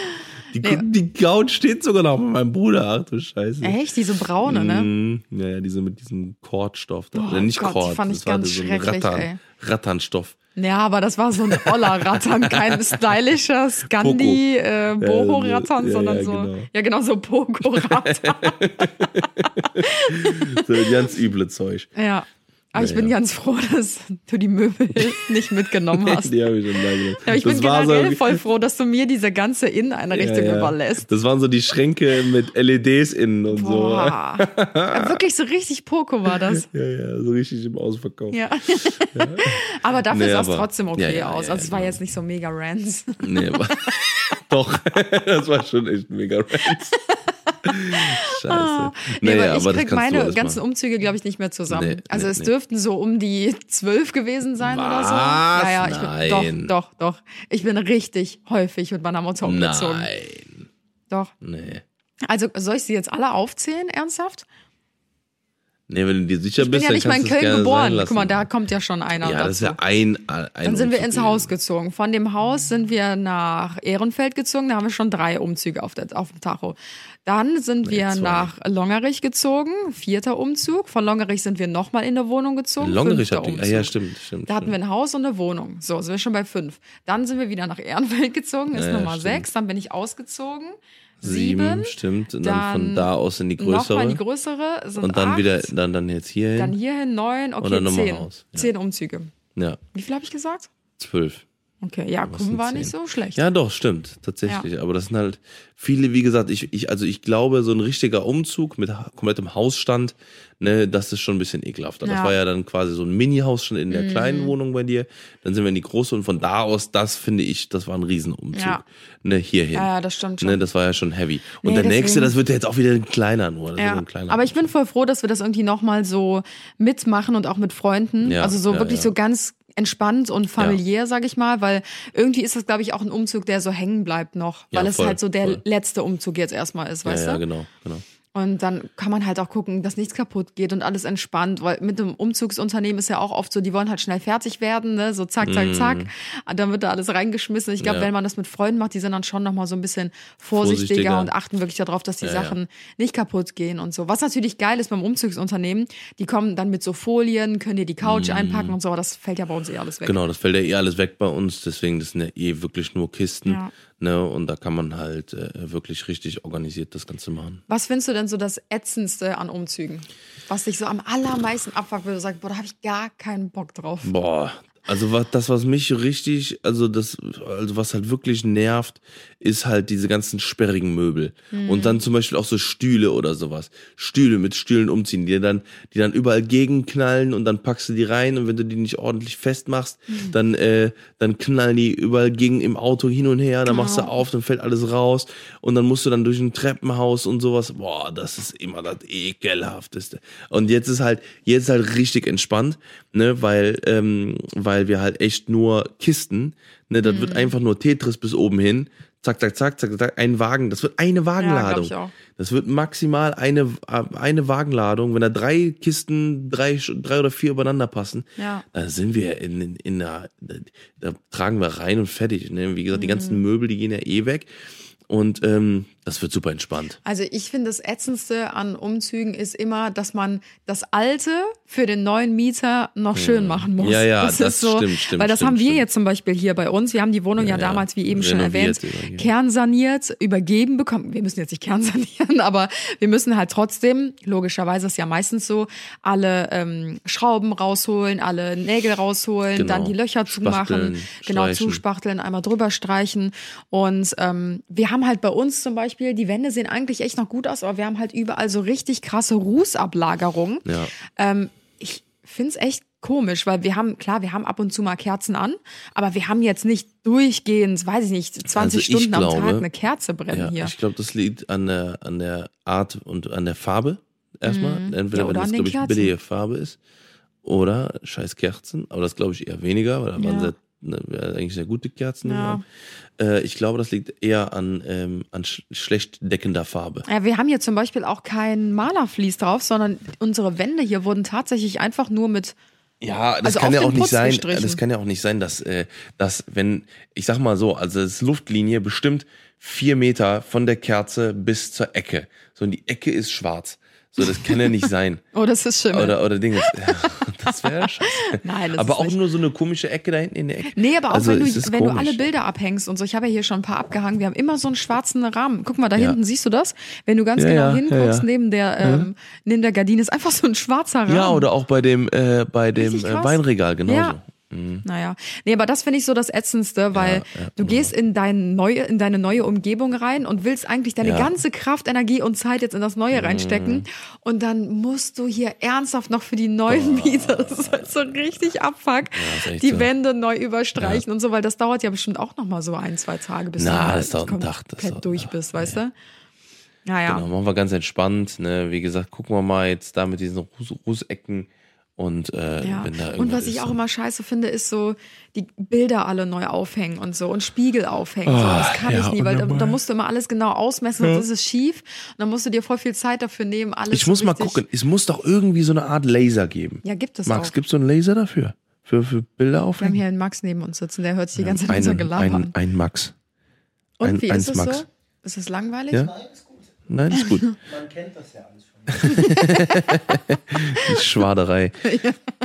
Die, Nee. die Couch steht sogar noch bei meinem Bruder, ach du Scheiße. Echt? Diese braune, ne? Mm, ja, ja, diese mit diesem Kordstoff da. Oh Oder nicht Gott, Kord, fand ich das war ganz so ein schrecklich, Rattan, ey. Ratternstoff. Ja, aber das war so ein Oller-Rattern, kein stylischer Scandi, äh, Boho-Rattern, Ja, sondern ja, so, genau. ja genau, so Pogo-Rattern. So ganz üble Zeug. ja. Aber ich Ja, bin ja. ganz froh, dass du die Möbel nicht mitgenommen hast. Die habe ich schon gelassen. Ja, ich Das bin war so- generell voll froh, dass du mir diese ganze Inneneinrichtung Ja, überlässt. Das waren so die Schränke mit LEDs innen und Boah. Ja, wirklich so richtig Poco war das. so. Ja, ja, so richtig im Ausverkauf. Ja. aber dafür Nee, sah es trotzdem okay aus. Also es war genau. jetzt nicht so mega rants. Nee, aber doch, das war schon echt mega rants. Scheiße. Ah. Nee, Naja, aber ich krieg meine ganzen machen. Umzüge, glaube ich, nicht mehr zusammen. Nee, also nee, es dürften so um die zwölf gewesen sein oder so. Was? Ja, ja, ich bin, doch, doch, doch. Ich bin richtig häufig mit meiner Mutter umgezogen. Nein. Doch. Nee. Also soll ich sie jetzt alle aufzählen, ernsthaft? Nee, wenn du dir sicher Ich bin bist, ja dann nicht mal in Köln geboren. Guck mal, da kommt ja schon einer Ja, dazu. das ist ja ein, ein Dann sind wir Umzug ins gewesen. Haus gezogen. Von dem Haus sind wir nach Ehrenfeld gezogen. Da haben wir schon drei Umzüge auf, der, auf dem Tacho. Dann sind wir zwei. nach Longerich gezogen. Vierter Umzug. Von Longerich sind wir nochmal in eine Wohnung gezogen. Longerich ihr, Umzug. ja, stimmt, stimmt. Da hatten wir ein Haus und eine Wohnung. So, sind wir schon bei fünf. Dann sind wir wieder nach Ehrenfeld gezogen, ist Ja, Nummer stimmt. sechs. Dann bin ich ausgezogen. Sieben, Sieben. stimmt. Und dann, von Dann da aus in die Nochmal größere. in die größere. Und dann acht. wieder, dann, dann jetzt hierhin. Dann hierhin neun. Okay, dann nochmal zehn. raus. Ja. Zehn Umzüge. ja, Wie viel habe ich gesagt? zwölf. Okay, ja, sind war nicht so schlecht. Ja, doch, stimmt, tatsächlich. Aber das sind halt viele, wie gesagt, ich, ich, also ich glaube, so ein richtiger Umzug mit komplettem Hausstand, ne, das ist schon ein bisschen ekelhafter. Das Ja. Mhm. war ja dann quasi so ein Mini-Hausstand in der kleinen Wohnung bei dir. Dann sind wir in die große und von da aus, das finde ich, das war ein Riesenumzug. Ja. Ne, hierhin. Ja, ja, das stimmt schon. Ne, das war ja schon heavy. Und Nee, der nächste, deswegen- das wird ja jetzt auch wieder ein kleiner nur. Das Ja, ein kleiner aber ich bin voll froh, dass wir das irgendwie nochmal so mitmachen und auch mit Freunden. Ja, also so ja, wirklich ja. so ganz entspannt und familiär, sag ich mal, weil irgendwie ist das, glaube ich, auch ein Umzug, der so hängen bleibt noch, weil Ja, es voll, halt so der voll. letzte Umzug jetzt erstmal ist, Ja, weißt ja, du? genau, genau. Und dann kann man halt auch gucken, dass nichts kaputt geht und alles entspannt, weil mit dem Umzugsunternehmen ist ja auch oft so, die wollen halt schnell fertig werden, ne? so zack, zack, zack. Und dann wird da alles reingeschmissen. Ich glaube, Mhm. Ja. wenn man das mit Freunden macht, die sind dann schon nochmal so ein bisschen vorsichtiger, Vorsichtiger. und achten wirklich darauf, dass die Ja, ja. Sachen nicht kaputt gehen und so. Was natürlich geil ist beim Umzugsunternehmen, die kommen dann mit so Folien, können dir die Couch einpacken und so, aber das fällt ja bei uns eh alles weg. Mhm. Genau, das fällt ja eh alles weg bei uns, deswegen das sind ja eh wirklich nur Kisten. Ne, und da kann man halt äh, wirklich richtig organisiert das Ganze machen. Was findest du denn so das Ätzendste an Umzügen? Was dich so am allermeisten abfuckt, wo du sagst, boah, da habe ich gar keinen Bock drauf. Boah, also was, das, was mich richtig, also das, also was halt wirklich nervt, ist halt diese ganzen sperrigen Möbel. Und dann zum Beispiel auch so Stühle oder sowas. Stühle mit Stühlen umziehen, die dann, die dann überall gegenknallen und dann packst du die rein und wenn du die nicht ordentlich festmachst, dann, äh, dann knallen die überall gegen im Auto hin und her, dann machst du auf, dann fällt alles raus und dann musst du dann durch ein Treppenhaus und sowas. Boah, das ist immer das ekelhafteste. Und jetzt ist halt, jetzt halt richtig entspannt, ne, weil, ähm, weil wir halt echt nur Kisten, ne, das wird einfach nur Tetris bis oben hin. Zack, zack, zack, zack, zack, ein Wagen. Das wird eine Wagenladung. ich auch. Das wird maximal eine, eine Wagenladung. Wenn da drei Kisten, drei, drei oder vier übereinander passen, Ja. dann sind wir in, in, in der, da, tragen wir rein und fertig. Ne? Wie gesagt, die Mhm. ganzen Möbel, die gehen ja eh weg. Und ähm, das wird super entspannt. Also ich finde, das Ätzendste an Umzügen ist immer, dass man das Alte für den neuen Mieter noch schön machen muss. Hm. Ja, ja, das, das ist so, stimmt, stimmt, Weil das stimmt, haben wir stimmt. jetzt zum Beispiel hier bei uns. Wir haben die Wohnung ja, Ja, damals, wie eben schon erwähnt, übergeben. kernsaniert, übergeben bekommen. Wir müssen jetzt nicht kernsanieren, aber wir müssen halt trotzdem, logischerweise ist ja meistens so, alle ähm, Schrauben rausholen, alle Nägel rausholen, Genau. dann die Löcher zumachen, genau streichen. zuspachteln, einmal drüber streichen. Und ähm, wir haben halt bei uns zum Beispiel, die Wände sehen eigentlich echt noch gut aus, aber wir haben halt überall so richtig krasse Rußablagerungen. Ja. Ähm, ich finde es echt komisch, weil wir haben, klar, wir haben ab und zu mal Kerzen an, aber wir haben jetzt nicht durchgehend, weiß ich nicht, 20 Also ich Stunden am glaube- Tag eine Kerze brennen Ja, hier. ich glaube, das liegt an der, an der Art und an der Farbe erstmal. Entweder Mhm. Ja, oder wenn das, glaube ich, billige Farbe ist oder scheiß Kerzen. Aber das glaube ich eher weniger, weil da waren Ja. sehr, ne, eigentlich sehr gute Kerzen. Ja. Äh, ich glaube, das liegt eher an, ähm, an sch schlecht deckender Farbe. Ja, wir haben hier zum Beispiel auch kein Malerflies drauf, sondern unsere Wände hier wurden tatsächlich einfach nur mit Ja, das Also kann ja auch nicht Putz sein. gestrichen. Das kann ja auch nicht sein, dass, äh, dass wenn, ich sag mal so, also das ist Luftlinie bestimmt vier Meter von der Kerze bis zur Ecke. So, und die Ecke ist schwarz. So, das kann ja nicht sein. Oh, das ist Schimmel. Oder, oder Dinge. Ja, das wäre scheiße. Nein, das aber auch nicht. nur so eine komische Ecke da hinten in der Ecke. Nee, aber auch Also, wenn, du, wenn du alle Bilder abhängst und so, ich habe ja hier schon ein paar abgehangen, wir haben immer so einen schwarzen Rahmen. Guck mal, da Ja. hinten siehst du das? Wenn du ganz Ja, genau ja, hinguckst, neben der ähm, neben der Gardine ist einfach so ein schwarzer Rahmen. Ja, oder auch bei dem, äh, bei dem äh. Weinregal genauso. Ja. Naja, nee, aber das finde ich so das Ätzendste, weil ja, du gehst in, dein neue, in deine neue Umgebung rein und willst eigentlich deine Ja. Mhm. ganze Kraft, Energie und Zeit jetzt in das Neue reinstecken und dann musst du hier ernsthaft noch für die neuen Mieter, das ist halt so richtig abfuck, die so. Wände neu überstreichen und so, weil das dauert ja bestimmt auch noch mal so ein, zwei Tage, bis Na, du das dauert Tag, das komplett dauert- durch bist, weißt du? Naja. Genau, machen wir ganz entspannt. Ne? Wie gesagt, gucken wir mal jetzt da mit diesen Ruß Rußecken und äh, Ja. wenn da Und was ich ist, auch immer scheiße finde, ist so die Bilder alle neu aufhängen und so und Spiegel aufhängen. so. Ah, Das kann ja, ich nie, weil da, da musst du immer alles genau ausmessen, sonst ist es schief. Und dann musst du dir voll viel Zeit dafür nehmen, alles Ich muss mal gucken, es muss doch irgendwie so eine Art Laser geben. Ja, gibt es Max, auch. gibt es so einen Laser dafür? Für, für Bilder Wir haben aufhängen? hier einen Max neben uns sitzen, der hört sich die ganze Zeit unser ein, Gelaber an. ein, Max. Und ein- wie ist es Max. so? Ist es langweilig? Ja? Nein, ist gut. Man kennt das ja alles Schwaderei.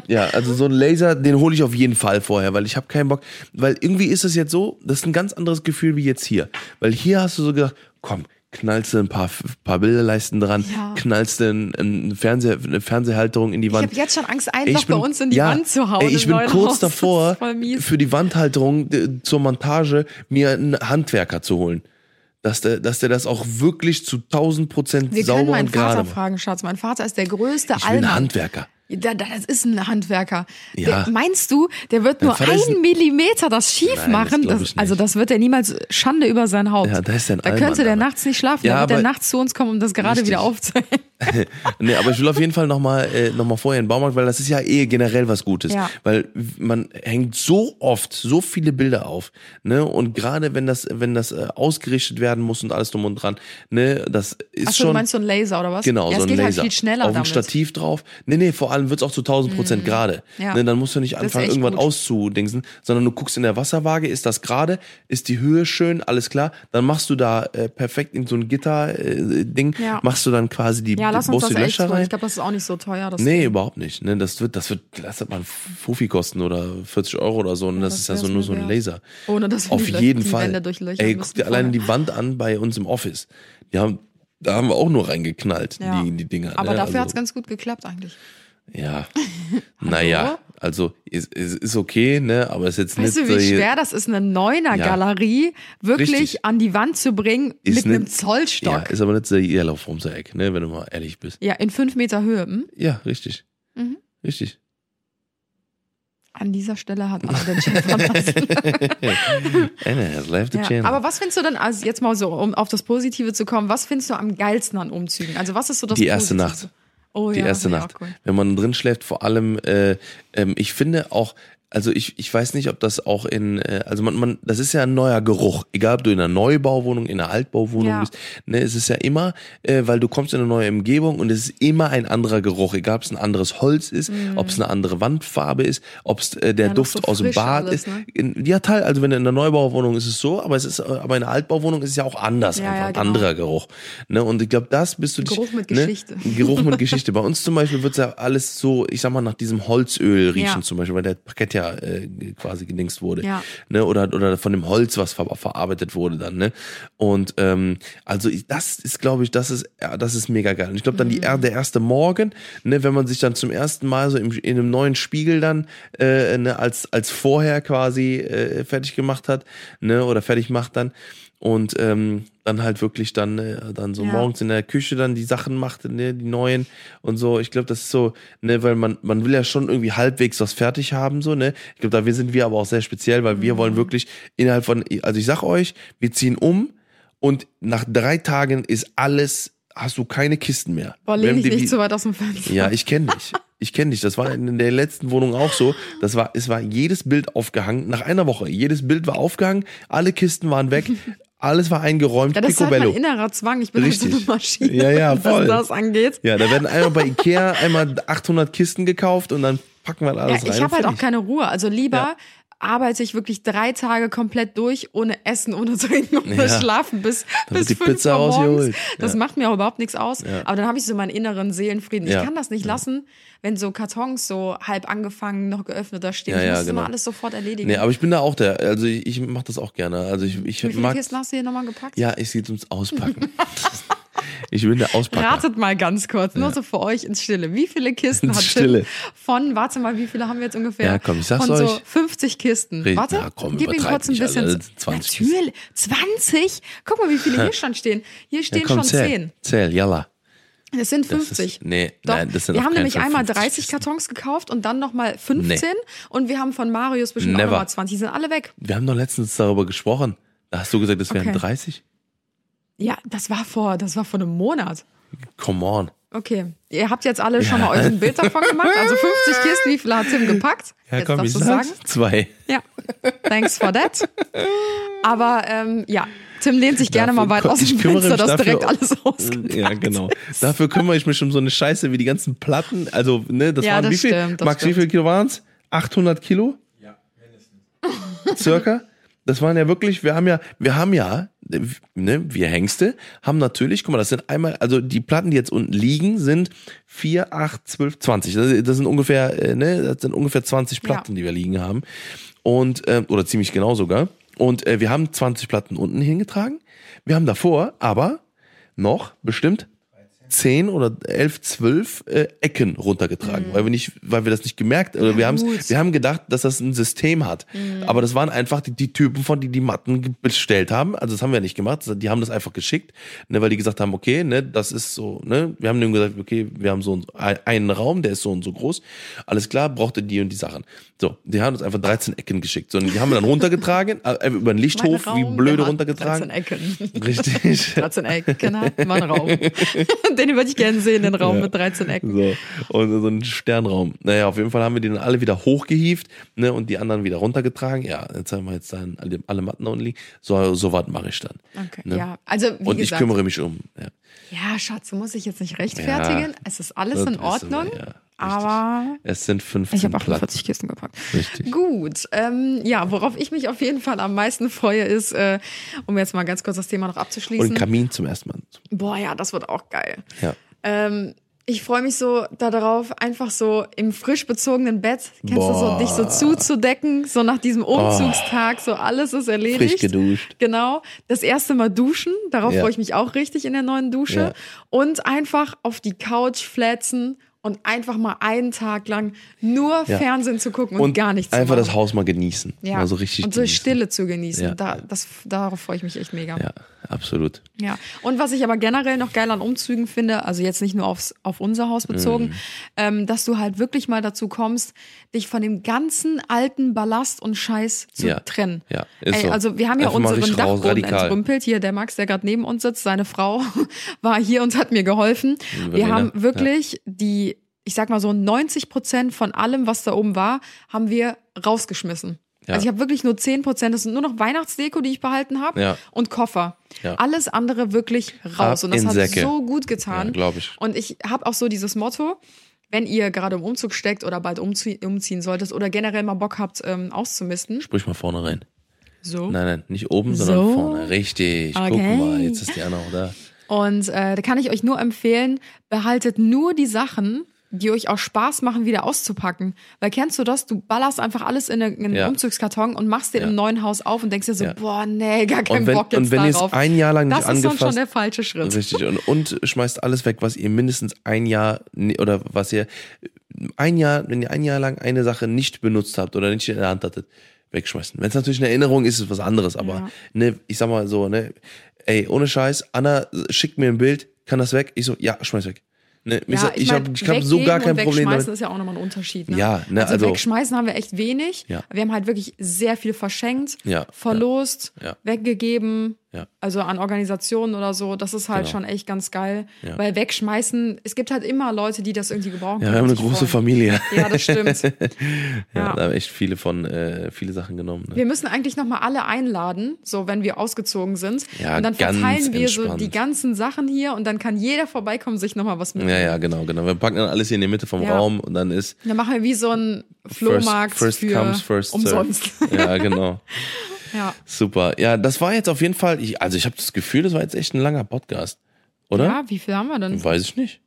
ja. also so ein Laser, den hole ich auf jeden Fall vorher, weil ich habe keinen Bock. Weil irgendwie ist es jetzt so, das ist ein ganz anderes Gefühl wie jetzt hier. Weil hier hast du so gedacht, komm, knallst du ein paar, paar Bilderleisten dran, Ja. knallst du ein, ein Fernseher, eine Fernsehhalterung in die Ich Wand. habe jetzt schon Angst, ein Ey, Loch bei uns in die ja, Wand zu hauen. Ey, ich bin kurz Haus. Davor, für die Wandhalterung äh, zur Montage mir einen Handwerker zu holen. Dass der, dass der das auch wirklich zu 1000 Prozent Wir können sauber meinen und gerade Vater macht. fragen, Schatz. Mein Vater ist der größte Ich will einen. Handwerker. Da, da, das ist ein Handwerker. Ja. Der, meinst du, der wird nur Vater ist einen ein- Millimeter das schief Nein, das machen? Das, nicht. also das wird er niemals Schande über sein Haupt. Ja, da ist der ein Da Allmann, könnte der aber- nachts nicht schlafen. Ja, da wird er aber- nachts zu uns kommen, um das gerade Richtig. wieder aufzuhängen. nee, aber ich will auf jeden Fall nochmal äh, noch mal vorher in den Baumarkt, weil das ist ja eh generell was Gutes. Ja. Weil man hängt so oft so viele Bilder auf. Ne? Und gerade wenn das, wenn das äh, ausgerichtet werden muss und alles drum und dran, ne, das ist Achso, schon. du meinst so ein Laser oder was? Genau, ja, so ein geht Laser. halt viel schneller Auf ein damit. Stativ drauf. Nee, nee, vor allem wird's auch zu 1000 Prozent gerade. Ja. Ne, dann musst du nicht anfangen, echt irgendwann gut. auszudingsen, sondern du guckst in der Wasserwaage, ist das gerade, ist die Höhe schön, alles klar. Dann machst du da äh, perfekt in so ein Gitter-Ding, Ja. machst du dann quasi die, Ja, lass uns das Löcher rein. Ich glaube, das ist auch nicht so teuer. Das Nee, überhaupt nicht. Ne, das wird, das wird, das wird mal Fuffi kosten oder 40 Euro oder so. Und das, das ist ja so nur so ein. Laser. Ohne dass wir Auf die jeden Fall. Ey, guck dir alleine die Wand an bei uns im Office. Die haben, da haben wir auch nur reingeknallt, Ja. die, die Dinger. Aber ne? dafür also, hat's ganz gut geklappt eigentlich. Ja. naja, also ist, ist, ist okay, ne, aber ist jetzt Weißt du, nicht wie so schwer das ist, eine Neuner-Galerie wirklich Richtig. an die Wand zu bringen Ist mit einem nicht- Zollstock? Ja, Ja, ist aber nicht so Irrlauf vom Eck, ne, wenn du mal ehrlich bist. in fünf Meter Höhe. Hm? Ja, richtig. Mhm. Richtig. An dieser Stelle hat Arden schon verlassen. Anna has left the ja. channel. Aber was findest du denn, also jetzt mal so, um auf das Positive zu kommen, was findest du am geilsten an Umzügen? Also was ist so das Die erste Positivste? Nacht. Oh, die ja, erste Nacht. cool. Wenn man drin schläft, vor allem, äh, ähm, ich finde auch, also ich, ich weiß nicht, ob das auch in, äh, also man, man, das ist ja ein neuer Geruch, egal ob du in einer Neubauwohnung, in einer Altbauwohnung Ja. bist, ne, es ist ja immer, äh, weil du kommst in eine neue Umgebung und es ist immer ein anderer Geruch, egal ob es ein anderes Holz ist, ob es eine andere Wandfarbe ist, ob es äh, der Mhm. Ja, Duft so aus dem Bad alles, ist. ne? In, ja, Teil, also wenn du in einer Neubauwohnung ist es so, aber es ist, aber in einer Altbauwohnung ist es ja auch anders, Ja, einfach ein genau. anderer Geruch. Ne, und ich glaube, das bist du Geruch mit ne, Geschichte. Geruch mit Geschichte. Bei uns zum Beispiel wird's ja alles so, ich sag mal, nach diesem Holzöl riechen zum Beispiel, weil der Parkett ja äh, quasi gedingst wurde. Ja. Ne? Oder, oder von dem Holz, was ver verarbeitet wurde dann. Ne? Und ähm, also das ist, glaube ich, das ist, ja, das ist mega geil. Und ich glaube dann die, Mhm. der erste Morgen, ne, wenn man sich dann zum ersten Mal so im, in einem neuen Spiegel dann äh, ne, als, als vorher quasi äh, fertig gemacht hat, ne, oder fertig macht dann. Und ähm, dann halt wirklich dann, äh, dann so Ja. morgens in der Küche dann die Sachen macht, ne, die neuen und so. Ich glaube, das ist so, ne, weil man, man will ja schon irgendwie halbwegs was fertig haben, so, ne. Ich glaube, da wir sind wir aber auch sehr speziell, weil Mhm. wir wollen wirklich innerhalb von, also ich sag euch, wir ziehen um und nach drei Tagen ist alles, hast du keine Kisten mehr. Boah, lehn dich nicht zu weit aus dem Fenster. ja, ich kenne dich. Ich kenne dich. Das war in der letzten Wohnung auch so. Das war, es war jedes Bild aufgehangen. Nach einer Woche. Jedes Bild war aufgehangen. Alle Kisten waren weg. Alles war eingeräumt. Ja, das ist halt mein Picobello. innerer Zwang. Ich bin halt so eine Richtig. Maschine, Ja, ja, voll. was das angeht. Ja, da werden einmal bei Ikea einmal 800 Kisten gekauft und dann packen wir Ja, alles rein. ich habe halt auch keine Ruhe. Also lieber Ja. Arbeite ich wirklich drei Tage komplett durch, ohne Essen, ohne Trinken, ohne Ja. Schlafen bis, Dann bis fünf Pizza Uhr morgens. rausgeholt. Das Ja. macht mir auch überhaupt nichts aus. Ja. Aber dann habe ich so meinen inneren Seelenfrieden. Ja. Ich kann das nicht lassen, wenn so Kartons so halb angefangen, noch geöffnet da stehen. Ja, ich ja, muss genau. immer alles sofort erledigen. Nee, aber ich bin da auch der. Also ich, ich mache das auch gerne. Also ich, ich Wie viele mag. Kisten hast du hier nochmal gepackt? Ja, ich sehe ums Auspacken. ich bin der Auspacker. Ratet mal ganz kurz, nur so für euch ins Stille. Wie viele Kisten Ins hat Stille. Tim von, warte mal, wie viele haben wir jetzt ungefähr? Ja, komm, ich sag's Von so euch. 50 Kisten. Red- Warte, ja, komm, gib ihm kurz ein bisschen. Sind 20 Natürlich, 20? Guck mal, wie viele hier schon stehen. Hier stehen ja, komm, schon zähl. 10. Zähl, yalla. Es sind Das 50. Ist, nee, Doch, nein, das sind wir haben nämlich einmal 50 30 Kisten. Kartons gekauft und dann nochmal 15 und wir haben von Marius bestimmt auch Never. nochmal 20. Die sind alle weg. Wir haben doch letztens darüber gesprochen. Da hast du gesagt, es wären Okay. 30. Ja, das war vor, das war vor einem Monat. Come on. Okay, ihr habt jetzt alle schon mal euch ein Bild davon gemacht. Also 50 Kisten, wie viele hat Tim gepackt? jetzt darfst du sagen. Zwei. Ja, thanks for that. Aber ähm, ja, Tim lehnt sich gerne mal weit Dafür- aus dem ich Fenster, dass direkt dafür- alles ausgepackt Ja, genau. Dafür kümmere ich mich um so eine Scheiße wie die ganzen Platten. Also, ne, das Ja, waren das wie viel? stimmt, Max, wie stimmt. viel Kilo waren's? 800 Kilo? Ja, mindestens. Circa? Das waren ja wirklich, wir haben ja, wir haben ja, ne, wir Hengste haben natürlich, guck mal, das sind einmal, also die Platten, die jetzt unten liegen, sind 4, 8, 12, 20. Das, das sind ungefähr, äh, ne, das sind ungefähr 20 Platten, die wir liegen haben. Und, äh, oder ziemlich genau sogar. Und äh, wir haben 20 Platten unten hingetragen. Wir haben davor aber noch bestimmt 10 oder 11, 12 äh, Ecken runtergetragen, weil wir nicht, weil wir das nicht gemerkt, oder wir haben wir haben gedacht, dass das ein System hat. Aber das waren einfach die, die Typen, von die die Matten bestellt haben. Also das haben wir nicht gemacht. Die haben das einfach geschickt, ne, weil die gesagt haben, okay, ne, das ist so, ne, wir haben denen gesagt, okay, wir haben so ein- einen Raum, der ist so und so groß. Alles klar, brauchte die und die Sachen. So, die haben uns einfach 13 Ecken geschickt. So, und die haben wir dann runtergetragen, äh, über den Lichthof, Mein wie Raum, blöde runtergetragen. 13 Ecken. Richtig. 13 Ecken hat mein Raum. den würde ich gerne sehen, den Raum Ja. mit 13 Ecken. So, und so ein Sternraum. Naja, auf jeden Fall haben wir die dann alle wieder hochgehievt ne, und die anderen wieder runtergetragen. Ja, jetzt haben wir jetzt dann alle, alle Matten da unten liegen. So, so was mache ich dann. Okay, Ne? ja. Also, wie und ich gesagt, kümmere mich um. Ja. ja, Schatz, du musst dich jetzt nicht rechtfertigen. Es ist alles in Ordnung. wir, ja. Aber Es sind 15 ich habe Platten. 48 Kisten gepackt. Richtig. Gut, ähm, ja, worauf ich mich auf jeden Fall am meisten freue, ist, äh, um jetzt mal ganz kurz das Thema noch Und abzuschließen. einen Kamin zum ersten Mal. Boah, ja, das wird auch geil. Ja. Ähm, ich freue mich so darauf, einfach so im frisch bezogenen Bett, kennst du so, Boah. dich so zuzudecken, so nach diesem Umzugstag, so alles ist erledigt. Frisch geduscht. Genau. Das erste Mal duschen, darauf Ja. freue ich mich auch richtig in der neuen Dusche. Ja. Und einfach auf die Couch flätzen und einfach mal einen Tag lang nur Ja. Fernsehen zu gucken und, Und gar nichts einfach zu machen. das Haus mal genießen. ja. Mal so richtig und so genießen. Stille zu genießen. Ja. Da, das, darauf freue ich mich echt mega. Ja, absolut. Ja, und was ich aber generell noch geil an Umzügen finde, also jetzt nicht nur aufs, auf unser Haus bezogen, Mhm. ähm, dass du halt wirklich mal dazu kommst, dich von dem ganzen alten Ballast und Scheiß zu Ja. trennen. Ja, ist Ey, so. also wir haben ja Einfach unseren Dachboden radikal. entrümpelt. Hier der Max, der gerade neben uns sitzt, seine Frau war hier und hat mir geholfen. Wir haben wirklich die, ich sag mal so 90 Prozent von allem, was da oben war, haben wir rausgeschmissen. Ja. Also ich habe wirklich nur 10 Prozent, das sind nur noch Weihnachtsdeko, die ich behalten habe Ja. und Koffer. Ja. Alles andere wirklich raus. Ab und das hat Säcke. so gut getan. Ja, glaub ich. Und ich habe auch so dieses Motto, wenn ihr gerade im Umzug steckt oder bald umzie umziehen solltet oder generell mal Bock habt, ähm, auszumisten. Sprich mal vorne rein. So. Nein, nein, nicht oben, sondern So? vorne. Richtig. Okay. mal, jetzt ist die Anna auch da. Und äh, da kann ich euch nur empfehlen, behaltet nur die Sachen, die euch auch Spaß machen, wieder auszupacken. Weil kennst du das? Du ballerst einfach alles in, eine, in einen Ja. Umzugskarton und machst den Ja. im neuen Haus auf und denkst dir so, Ja. boah, nee, gar keinen wenn, Bock jetzt und wenn ihr es ein Jahr lang nicht das ist dann schon angefasst der falsche Schritt. Richtig. Und, und schmeißt alles weg, was ihr mindestens ein Jahr oder was ihr ein Jahr, wenn ihr ein Jahr lang eine Sache nicht benutzt habt oder nicht in der Hand hattet, wegschmeißen. Wenn es natürlich eine Erinnerung ist, ist es was anderes. Aber Ja. ne, ich sag mal so, ne, ey, ohne Scheiß, Anna schickt mir ein Bild, kann das weg? Ich so, ja, schmeiß weg. Ne, ich Ja, ich mein, habe ich hab so gar kein Problem Wegschmeißen damit. ist ja auch nochmal ein Unterschied. Ne? Ja, ne, also, also- wegschmeißen haben wir echt wenig. Ja. Wir haben halt wirklich sehr viel verschenkt, Ja, verlost, weggegeben. Ja. Also an Organisationen oder so. Das ist halt Genau. schon echt ganz geil. Ja. Weil wegschmeißen, es gibt halt immer Leute, die das irgendwie gebrauchen Ja, können wir haben eine große freuen. Familie. Ja, das stimmt. Ja, Ja. da haben echt viele von, äh, viele Sachen genommen. Ne? Wir müssen eigentlich nochmal alle einladen, so wenn wir ausgezogen sind. Ja, und dann verteilen wir so entspannt. die ganzen Sachen hier und dann kann jeder vorbeikommen, sich nochmal was mitnehmen. Ja, ja, genau, genau. Wir packen dann alles hier in die Mitte vom. Raum und dann ist Dann machen wir wie so ein Flohmarkt first, first für comes, first umsonst. Ja, genau. ja. Super. Ja, das war jetzt auf jeden Fall, ich, also ich habe das Gefühl, das war jetzt echt ein langer Podcast. Oder? ja, wie viel haben wir denn? Weiß ich nicht.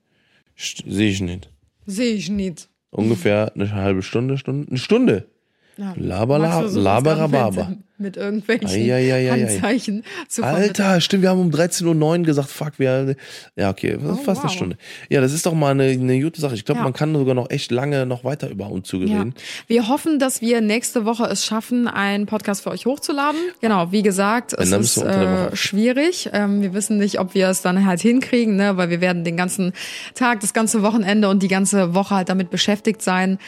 Sehe ich nicht. Sehe ich nicht. Ungefähr eine halbe Stunde, Stunde, eine Stunde. Ja. Laber, Max la- versucht uns laberababa. gerade Mit, irgendwelchen Eieieiei. Handzeichen zu. Alter, stimmt, wir haben um 13.09 Uhr gesagt, fuck, wir, ja, okay, das ist Oh, fast eine wow. Stunde. Ja, das ist doch mal eine, eine gute Sache. Ich glaube, Ja. man kann sogar noch echt lange noch weiter über Umzüge Ja. reden. Wir hoffen, dass wir nächste Woche es schaffen, einen Podcast für euch hochzuladen. Genau, wie gesagt, es ist äh, schwierig. Ähm, wir wissen nicht, ob wir es dann halt hinkriegen, ne? weil wir werden den ganzen Tag, das ganze Wochenende und die ganze Woche halt damit beschäftigt sein,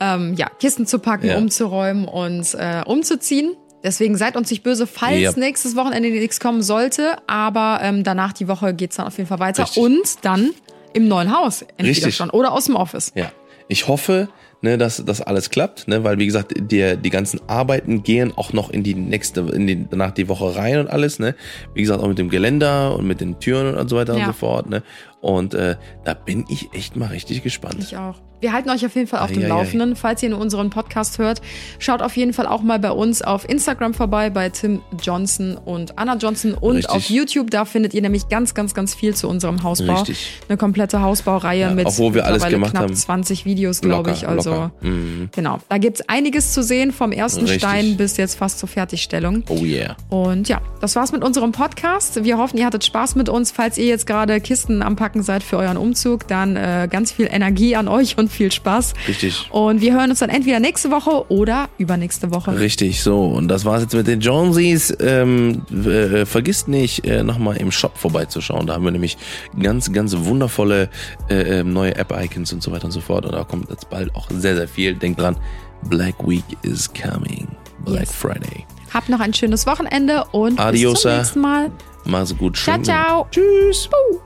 ähm, ja, Kisten zu packen, Ja. umzuräumen und äh, umzuziehen. Deswegen seid uns nicht böse, falls Ja. nächstes Wochenende nichts kommen sollte. Aber ähm, danach die Woche geht's dann auf jeden Fall weiter. Richtig. Und dann im neuen Haus entweder Richtig. schon oder aus dem Office. Ja. Ich hoffe, ne, dass das alles klappt, ne, weil wie gesagt, die, die ganzen Arbeiten gehen auch noch in die nächste, in die, danach die Woche rein und alles, ne. Wie gesagt, auch mit dem Geländer und mit den Türen und so weiter Ja. und so fort, ne. Und äh, da bin ich echt mal richtig gespannt. Ich auch. Wir halten euch auf jeden Fall auf dem. Laufenden. Falls ihr in unseren Podcast hört, schaut auf jeden Fall auch mal bei uns auf Instagram vorbei, bei Tim Johnson und Anna Johnson und Richtig. auf YouTube. Da findet ihr nämlich ganz, ganz, ganz viel zu unserem Hausbau. Richtig. Eine komplette Hausbaureihe Ja, mit obwohl wir alles gemacht knapp haben. 20 Videos, glaube ich. Also. Mhm. genau. Da gibt's einiges zu sehen, vom ersten Richtig. Stein bis jetzt fast zur Fertigstellung. Oh yeah. Und ja, das war's mit unserem Podcast. Wir hoffen, ihr hattet Spaß mit uns. Falls ihr jetzt gerade Kisten am Packen seid für euren Umzug, dann äh, ganz viel Energie an euch und viel Spaß. Richtig. Und wir hören uns dann entweder nächste Woche oder übernächste Woche. Richtig, so. Und das war's jetzt mit den Jonesies. Ähm, äh, vergisst nicht, äh, nochmal im Shop vorbeizuschauen. Da haben wir nämlich ganz, ganz wundervolle äh, äh, neue App-Icons und so weiter und so fort. Und da kommt jetzt bald auch sehr, sehr viel. Denkt dran, Black Week is coming. Black Yes. Friday. Habt noch ein schönes Wochenende und bis Adiosa. zum nächsten Mal. Mach's gut. Ciao, ciao. Tschüss. Puh.